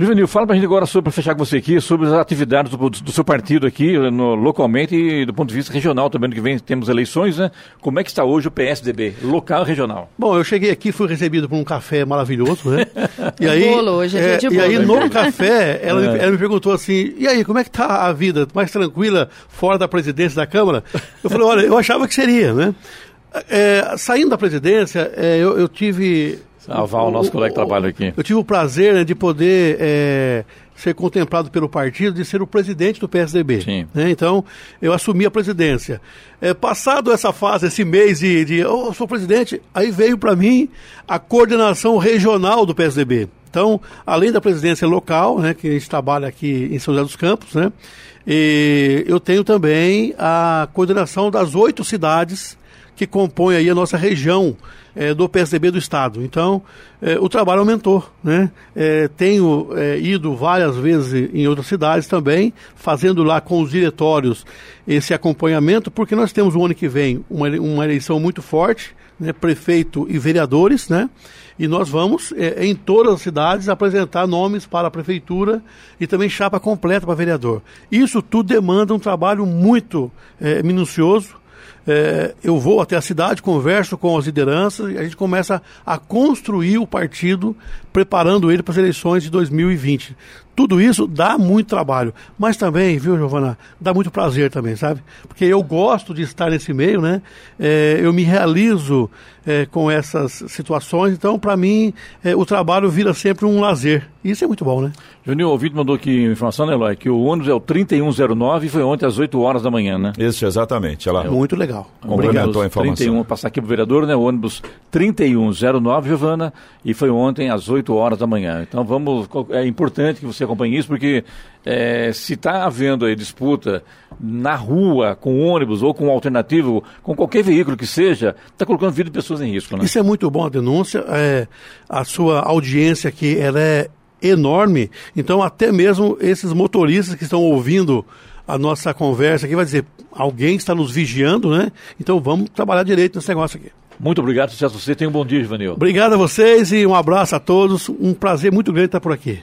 Juvenil, fala pra gente agora sobre, para fechar com você aqui, sobre as atividades do, do seu partido aqui, no, localmente e do ponto de vista regional também, que vem temos eleições, né? Como é que está hoje o PSDB, local e regional? Bom, eu cheguei aqui, fui recebido por um café maravilhoso, né? E aí, bolo, hoje é, é dia de bolo. E aí, no café, ela, é. me, ela me perguntou assim, e aí, como é que tá a vida? Mais tranquila fora da presidência da Câmara? Eu falei, olha, eu achava que seria, né? É, saindo da presidência, é, eu, eu tive Salvar o, o nosso colega que trabalha aqui. Eu tive o prazer né, de poder é, ser contemplado pelo partido de ser o presidente do PSDB. Sim. Né? Então, eu assumi a presidência. É, passado essa fase, esse mês de, de oh, sou presidente, aí veio para mim a coordenação regional do PSDB. Então, além da presidência local, né, que a gente trabalha aqui em São José dos Campos, né, eu tenho também a coordenação das oito cidades que compõem aí a nossa região é, do PSDB do Estado. Então, é, o trabalho aumentou. Né? É, tenho é, ido várias vezes em outras cidades também, fazendo lá com os diretórios esse acompanhamento, porque nós temos o ano que vem uma, uma eleição muito forte, né? prefeito e vereadores, né? e nós vamos, é, em todas as cidades, apresentar nomes para a prefeitura e também chapa completa para vereador. Isso tudo demanda um trabalho muito é, minucioso, é, eu vou até a cidade, converso com as lideranças e a gente começa a construir o partido, preparando ele para as eleições de 2020. Tudo isso dá muito trabalho, mas também, viu, Giovana, dá muito prazer também, sabe? Porque eu gosto de estar nesse meio, né? É, eu me realizo é, com essas situações, então, para mim, é, o trabalho vira sempre um lazer. Isso é muito bom, né? Juninho, o ouvinte mandou aqui informação, né, Eloy, que o ônibus é o 3109 e foi ontem às 8 horas da manhã, né? Isso, exatamente. Ela... É muito legal. Complementou a informação. 31, passar aqui pro vereador, né? O ônibus 3109, Giovana, e foi ontem às 8 horas da manhã. Então, vamos. É importante que você acompanhe isso, porque é, se está havendo aí disputa na rua, com ônibus ou com alternativo, com qualquer veículo que seja, está colocando vida de pessoas em risco. Né? Isso é muito bom a denúncia. É, a sua audiência aqui ela é enorme, então até mesmo esses motoristas que estão ouvindo a nossa conversa aqui vai dizer, alguém está nos vigiando, né? Então vamos trabalhar direito nesse negócio aqui. Muito obrigado, sucesso a você. Tenha um bom dia, Ivanil. Obrigado a vocês e um abraço a todos. Um prazer muito grande estar por aqui.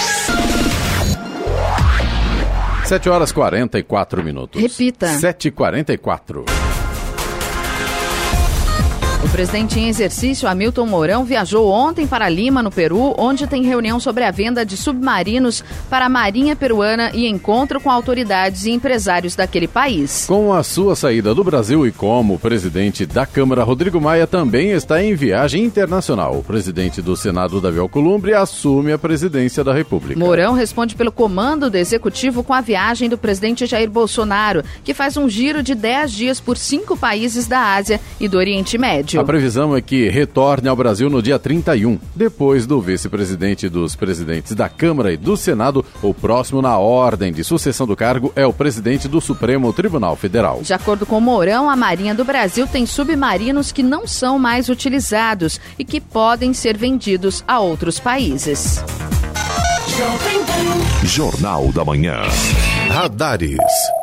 7 horas 44 minutos. Repita. 7h44. O presidente em exercício, Hamilton Mourão, viajou ontem para Lima, no Peru, onde tem reunião sobre a venda de submarinos para a Marinha Peruana e encontro com autoridades e empresários daquele país. Com a sua saída do Brasil e como presidente da Câmara, Rodrigo Maia também está em viagem internacional. O presidente do Senado, Davi Alcolumbre, assume a presidência da República. Mourão responde pelo comando do executivo com a viagem do presidente Jair Bolsonaro, que faz um giro de 10 dias por cinco países da Ásia e do Oriente Médio. A previsão é que retorne ao Brasil no dia 31, depois do vice-presidente dos presidentes da Câmara e do Senado. O próximo na ordem de sucessão do cargo é o presidente do Supremo Tribunal Federal. De acordo com Mourão, a Marinha do Brasil tem submarinos que não são mais utilizados e que podem ser vendidos a outros países. Jornal da Manhã. Radares.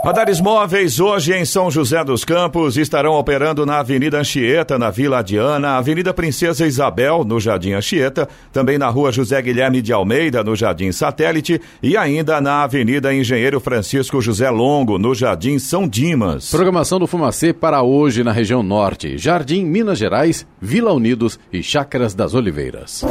Radares móveis hoje em São José dos Campos estarão operando na Avenida Anchieta, na Vila Diana, Avenida Princesa Isabel, no Jardim Anchieta, também na Rua José Guilherme de Almeida, no Jardim Satélite e ainda na Avenida Engenheiro Francisco José Longo, no Jardim São Dimas. Programação do Fumacê para hoje na região norte, Jardim Minas Gerais, Vila Unidos e Chácaras das Oliveiras.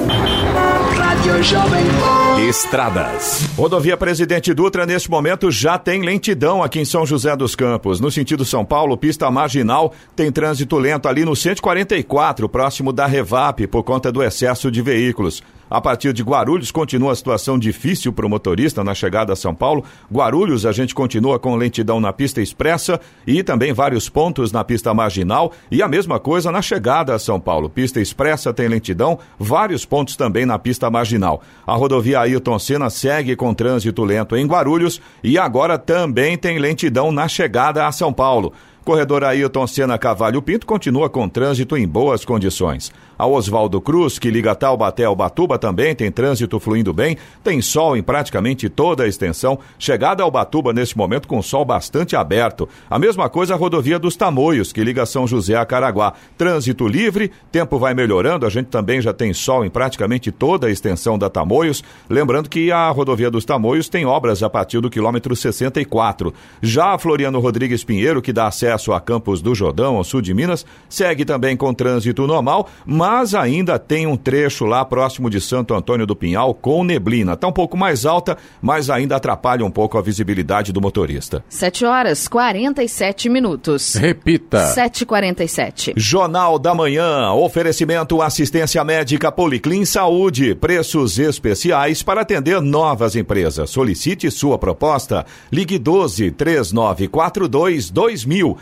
Estradas. Rodovia Presidente Dutra, neste momento, já tem lentidão aqui em São José dos Campos. No sentido São Paulo, pista marginal, tem trânsito lento ali no 144, próximo da Revap, por conta do excesso de veículos. A partir de Guarulhos, continua a situação difícil para o motorista na chegada a São Paulo. Guarulhos, a gente continua com lentidão na pista expressa e também vários pontos na pista marginal. E a mesma coisa na chegada a São Paulo. Pista expressa tem lentidão, vários pontos também na pista marginal. A rodovia Ailton Senna segue com trânsito lento em Guarulhos e agora também tem lentidão na chegada a São Paulo. Corredor Ailton Senna Cavalho Pinto continua com trânsito em boas condições. A Oswaldo Cruz, que liga Taubaté ao Batuba, também tem trânsito fluindo bem, tem sol em praticamente toda a extensão. Chegada ao Batuba neste momento com sol bastante aberto. A mesma coisa a rodovia dos Tamoios, que liga São José a Caraguá. Trânsito livre, tempo vai melhorando, a gente também já tem sol em praticamente toda a extensão da Tamoios. Lembrando que a rodovia dos Tamoios tem obras a partir do quilômetro 64. Já a Floriano Rodrigues Pinheiro, que dá acesso a Campos do Jordão, ao sul de Minas, segue também com trânsito normal, mas mas ainda tem um trecho lá próximo de Santo Antônio do Pinhal com neblina. Está um pouco mais alta, mas ainda atrapalha um pouco a visibilidade do motorista. 7 horas 47 minutos. Repita. 7h47. Jornal da Manhã. Oferecimento assistência médica Policlin Saúde. Preços especiais para atender novas empresas. Solicite sua proposta. Ligue 12 3942 2000.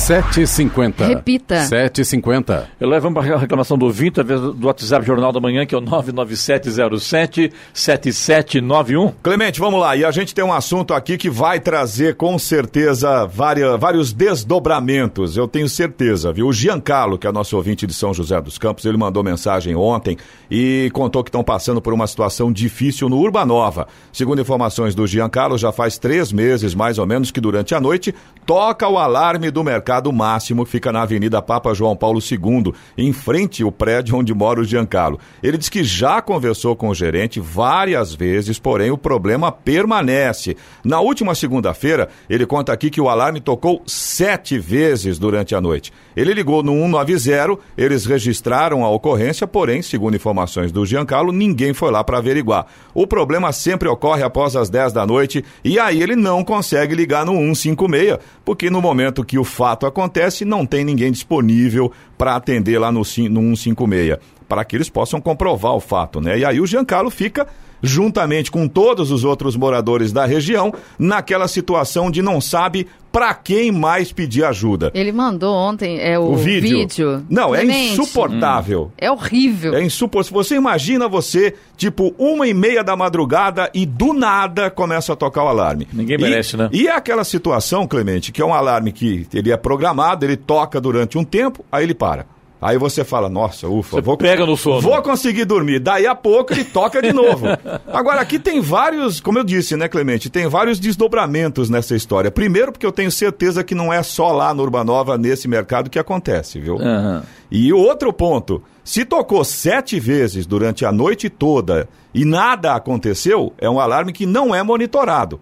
7h50. Repita. 7h50. Eu levo para a reclamação do ouvinte, através do WhatsApp Jornal da Manhã, que é o 99707-7791. Clemente, vamos lá. E a gente tem um assunto aqui que vai trazer com certeza várias, vários desdobramentos. Eu tenho certeza, viu? O Giancarlo, que é nosso ouvinte de São José dos Campos, ele mandou mensagem ontem e contou que estão passando por uma situação difícil no Urbanova. Segundo informações do Giancarlo, já faz três meses mais ou menos que durante a noite toca o alarme do mercado mercado máximo fica na Avenida Papa João Paulo II, em frente ao prédio onde mora o Giancarlo. Ele diz que já conversou com o gerente várias vezes, porém o problema permanece. Na última segunda-feira, ele conta aqui que o alarme tocou sete vezes durante a noite. Ele ligou no 190, eles registraram a ocorrência, porém, segundo informações do Giancarlo, ninguém foi lá para averiguar. O problema sempre ocorre após as 10 da noite e aí ele não consegue ligar no 156, porque no momento que o fato acontece, não tem ninguém disponível para atender lá no, no 156, para que eles possam comprovar o fato, né? E aí o Giancarlo fica juntamente com todos os outros moradores da região, naquela situação de não sabe para quem mais pedir ajuda. Ele mandou ontem é o, o vídeo. vídeo. Não, é insuportável. Hum. É horrível. É insuportável. Você imagina você, tipo, uma e meia da madrugada e do nada começa a tocar o alarme. Ninguém merece, e, né? E é aquela situação, Clemente, que é um alarme que ele é programado, ele toca durante um tempo, aí ele para. Aí você fala, nossa, ufa, você vou, pega no sono. vou conseguir dormir. Daí a pouco ele toca de novo. Agora, aqui tem vários, como eu disse, né, Clemente? Tem vários desdobramentos nessa história. Primeiro, porque eu tenho certeza que não é só lá no Urbanova, nesse mercado, que acontece, viu? Uhum. E outro ponto, se tocou sete vezes durante a noite toda e nada aconteceu, é um alarme que não é monitorado.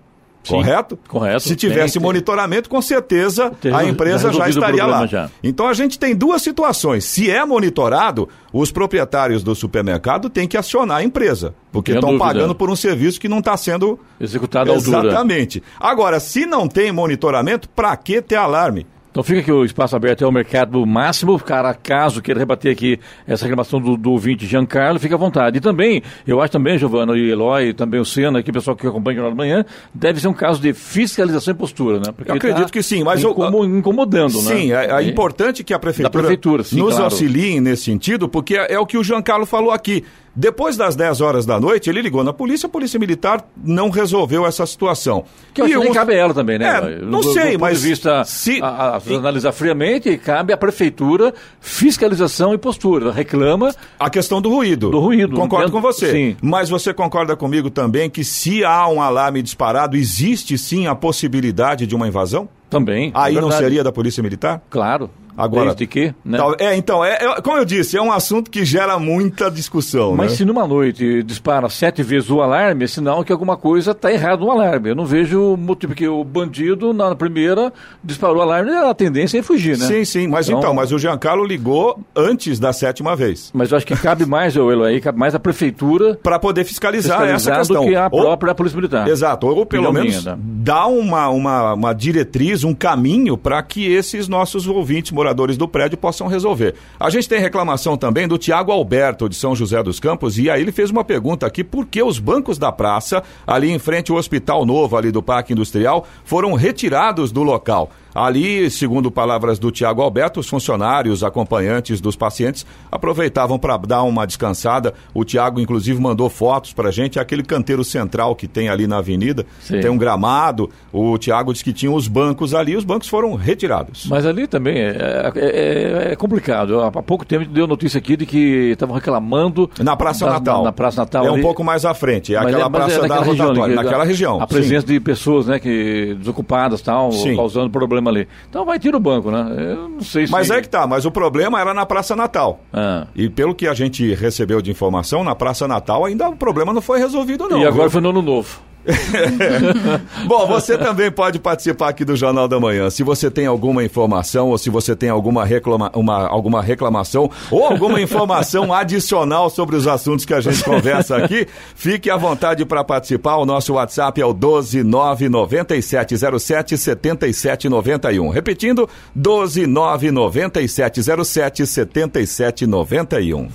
Sim, correto? Correto. Se tivesse tem, monitoramento, com certeza tem, a empresa já, já estaria lá. Já. Então a gente tem duas situações. Se é monitorado, os proprietários do supermercado têm que acionar a empresa, porque estão pagando por um serviço que não está sendo executado à altura. Exatamente. Agora, se não tem monitoramento, para que ter alarme? Então fica aqui o espaço aberto é o mercado máximo. Cara, caso queira rebater aqui essa reclamação do, do ouvinte Giancarlo, fica à vontade. E também, eu acho também, Giovana e Eloy, também o Senna, aqui, o pessoal que acompanha o Jornal da Manhã, deve ser um caso de fiscalização e postura, né? Porque eu acredito tá que sim, mas incomo, eu, incomodando, sim, né? Sim, é, é, importante que a prefeitura, prefeitura sim, nos claro. auxilie nesse sentido, porque é, é o que o Giancarlo falou aqui. Depois das 10 horas da noite, ele ligou na polícia, a polícia militar não resolveu essa situação. Que eu acho que cabe a ela também, né? É, não do, sei, do mas... Vista, se... a, a, analisar friamente, cabe à prefeitura fiscalização e postura. Reclama... A questão do ruído. Do ruído. Concordo com você. Sim. Mas você concorda comigo também que se há um alarme disparado, existe sim a possibilidade de uma invasão? Também. Aí é não seria da polícia militar? Claro. Agora, Desde que, né? tal- é, então, é, é- como eu disse, é um assunto que gera muita discussão. Mas né? se numa noite dispara sete vezes o alarme, é sinal que alguma coisa está errada no alarme. Eu não vejo motivo, porque o bandido na primeira disparou o alarme, a tendência é fugir, né? Sim, sim, mas então, mas o Giancarlo ligou antes da sétima vez. Mas eu acho que cabe mais, ô Eloy, cabe mais a prefeitura Para poder fiscalizar, essa fiscalizar questão. do que a Ou- própria Polícia Militar. Exato, ou pelo menos né? dá uma, uma, uma diretriz, um caminho para que esses nossos ouvintes, moradores do prédio, possam resolver. A gente tem reclamação também do Tiago Alberto, de São José dos Campos, e aí ele fez uma pergunta aqui, por que os bancos da praça, ali em frente ao Hospital Novo, ali do Parque Industrial, foram retirados do local? Ali, segundo palavras do Tiago Alberto, os funcionários, acompanhantes dos pacientes aproveitavam para dar uma descansada. O Tiago, inclusive, mandou fotos para gente. Aquele canteiro central que tem ali na avenida, Sim. tem um gramado. O Tiago disse que tinha os bancos ali, os bancos foram retirados. Mas ali também é, é- é- é complicado. Há pouco tempo deu notícia aqui de que estavam reclamando. Na Praça da- Natal. Na, na Praça Natal. É um ali. pouco mais à frente. É Mas aquela mas praça da naquela região, naquela a- região. A sim. presença de pessoas né, que, desocupadas tal, Sim. causando problema ali. Então vai tira o banco, né? Eu não sei se. Mas é que tá, mas o problema era na Praça Natal. Ah. E pelo que a gente recebeu de informação, na Praça Natal ainda o problema não foi resolvido, não. e agora viu? foi no ano novo. Bom, você também pode participar aqui do Jornal da Manhã. Se você tem alguma informação ou se você tem alguma, reclama, uma, alguma reclamação ou alguma informação adicional sobre os assuntos que a gente conversa aqui, fique à vontade para participar. O nosso WhatsApp é o 12997077791. Repetindo, 12997077791.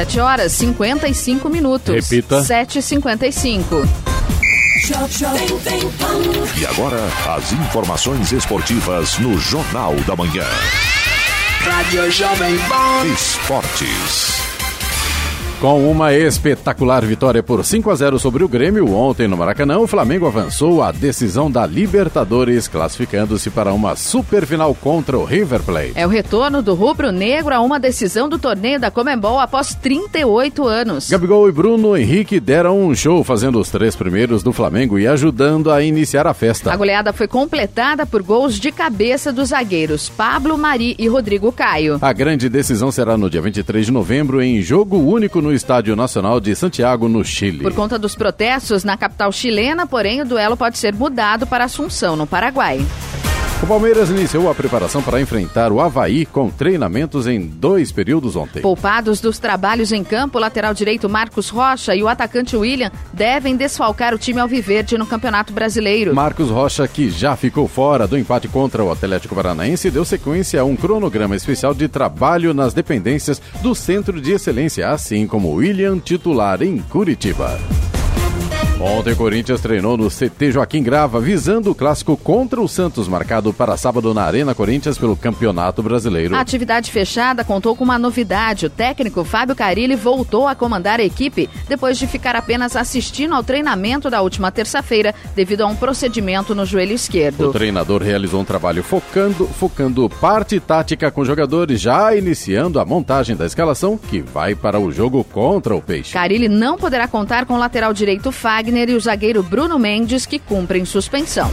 7 horas 55 minutos. Repita. 7h55. E agora, as informações esportivas no Jornal da Manhã. Rádio Jovem Pan. Esportes. Com uma espetacular vitória por 5 a 0 sobre o Grêmio ontem no Maracanã, o Flamengo avançou à decisão da Libertadores, classificando-se para uma superfinal contra o River Plate. É o retorno do rubro-negro a uma decisão do torneio da Comembol após 38 anos. Gabigol e Bruno Henrique deram um show fazendo os três primeiros do Flamengo e ajudando a iniciar a festa. A goleada foi completada por gols de cabeça dos zagueiros Pablo Mari e Rodrigo Caio. A grande decisão será no dia 23 de novembro em jogo único no Estádio Nacional de Santiago, no Chile. Por conta dos protestos na capital chilena, porém, o duelo pode ser mudado para Assunção, no Paraguai. O Palmeiras iniciou a preparação para enfrentar o Havaí com treinamentos em dois períodos ontem. Poupados dos trabalhos em campo, o lateral direito Marcos Rocha e o atacante William devem desfalcar o time alviverde no Campeonato Brasileiro. Marcos Rocha, que já ficou fora do empate contra o Atlético Paranaense, deu sequência a um cronograma especial de trabalho nas dependências do Centro de Excelência, assim como William titular em Curitiba. Ontem o Corinthians treinou no CT Joaquim Grava, visando o clássico contra o Santos, marcado para sábado na Arena Corinthians pelo Campeonato Brasileiro. A atividade fechada contou com uma novidade. O técnico Fábio Carilli voltou a comandar a equipe depois de ficar apenas assistindo ao treinamento da última terça-feira devido a um procedimento no joelho O esquerdo. treinador realizou um trabalho focando, focando parte tática com jogadores, já iniciando a montagem da escalação que vai para o jogo contra o Peixe. Carilli não poderá contar com o lateral direito Fagner e o zagueiro Bruno Mendes, que cumprem suspensão.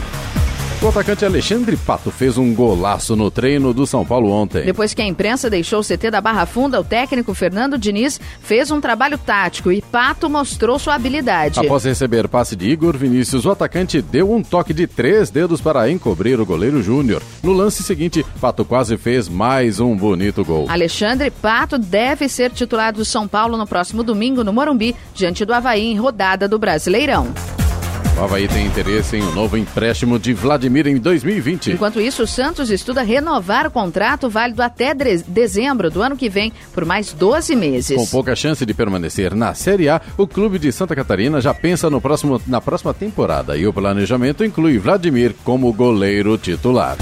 O atacante Alexandre Pato fez um golaço no treino do São Paulo ontem. Depois que a imprensa deixou o CT da Barra Funda, o técnico Fernando Diniz fez um trabalho tático e Pato mostrou sua habilidade. Após receber passe de Igor Vinícius, o atacante deu um toque de três dedos para encobrir o goleiro Júnior. No lance seguinte, Pato quase fez mais um bonito gol. Alexandre Pato deve ser titular do São Paulo no próximo domingo no Morumbi, diante do Havaí em rodada do Brasileirão. O Havaí tem interesse em um novo empréstimo de Vladimir em 2020. Enquanto isso, o Santos estuda renovar o contrato válido até dezembro do ano que vem por mais 12 meses. Com pouca chance de permanecer na Série A, o clube de Santa Catarina já pensa no próximo, na próxima temporada e o planejamento inclui Vladimir como goleiro titular.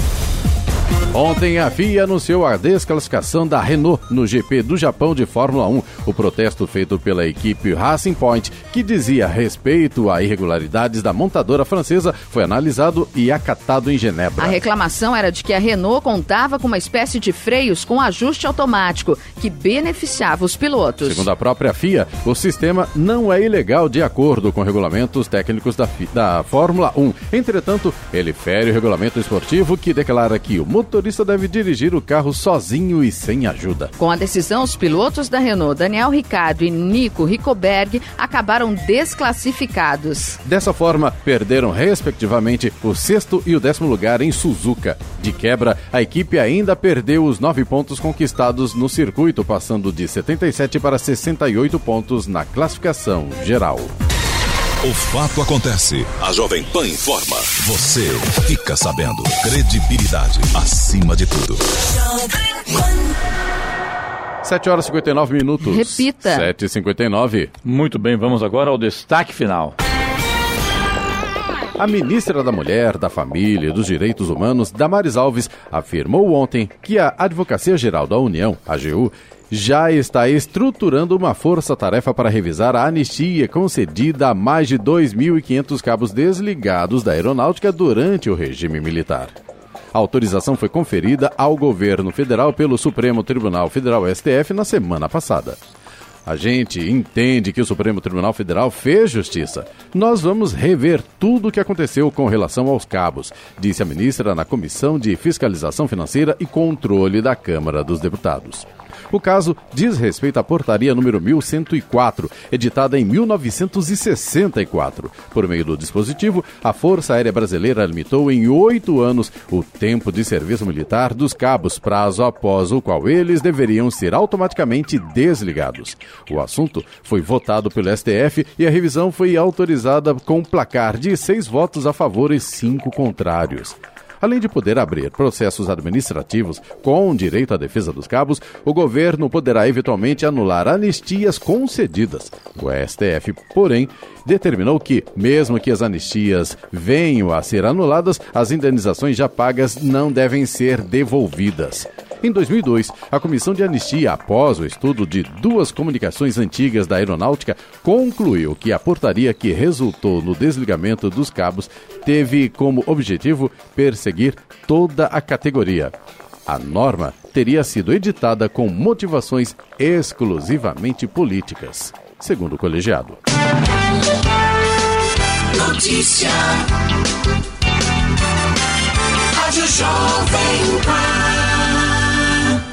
Ontem a FIA anunciou a desclassificação da Renault no GP do Japão de Fórmula 1. O protesto feito pela equipe Racing Point, que dizia respeito a irregularidades da montadora francesa, foi analisado e acatado em Genebra. A reclamação era de que a Renault contava com uma espécie de freios com ajuste automático que beneficiava os pilotos. Segundo a própria FIA, o sistema não é ilegal de acordo com regulamentos técnicos da, da Fórmula 1. Entretanto, ele fere o regulamento esportivo que declara que o motorista motorista deve dirigir o carro sozinho e sem ajuda. Com a decisão, os pilotos da Renault, Daniel Ricardo e Nico Ricoberg, acabaram desclassificados. Dessa forma, perderam respectivamente o sexto e o décimo lugar em Suzuka. De quebra, a equipe ainda perdeu os nove pontos conquistados no circuito, passando de 77 para 68 pontos na classificação geral. O fato acontece. A Jovem Pan informa. Você fica sabendo. Credibilidade acima de tudo. 7 horas e 59 minutos. Repita. 7 e 59 Muito bem, vamos agora ao destaque final. A ministra da Mulher, da Família e dos Direitos Humanos, Damares Alves, afirmou ontem que a Advocacia Geral da União, AGU, já está estruturando uma força-tarefa para revisar a anistia concedida a mais de 2.500 cabos desligados da aeronáutica durante o regime militar. A autorização foi conferida ao governo federal pelo Supremo Tribunal Federal STF na semana passada. A gente entende que o Supremo Tribunal Federal fez justiça. Nós vamos rever tudo o que aconteceu com relação aos cabos, disse a ministra na Comissão de Fiscalização Financeira e Controle da Câmara dos Deputados. O caso diz respeito à portaria número 1104, editada em 1964. Por meio do dispositivo, a Força Aérea Brasileira limitou em oito anos o tempo de serviço militar dos cabos, prazo após o qual eles deveriam ser automaticamente desligados. O assunto foi votado pelo STF e a revisão foi autorizada com placar de seis votos a favor e cinco contrários. Além de poder abrir processos administrativos com direito à defesa dos cabos, o governo poderá eventualmente anular anistias concedidas. O STF, porém, determinou que, mesmo que as anistias venham a ser anuladas, as indenizações já pagas não devem ser devolvidas. Em 2002, a Comissão de Anistia, após o estudo de duas comunicações antigas da aeronáutica, concluiu que a portaria que resultou no desligamento dos cabos teve como objetivo perseguir toda a categoria. A norma teria sido editada com motivações exclusivamente políticas, segundo o colegiado. Notícia. Rádio Jovem Pan.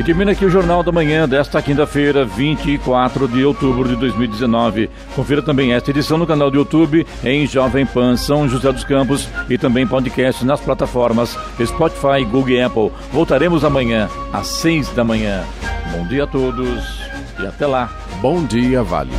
E termina aqui o Jornal da Manhã desta quinta-feira, 24 de outubro de 2019. Confira também esta edição no canal do YouTube em Jovem Pan São José dos Campos e também podcast nas plataformas Spotify, Google e Apple. Voltaremos amanhã às seis da manhã. Bom dia a todos e até lá. Bom dia, Vale.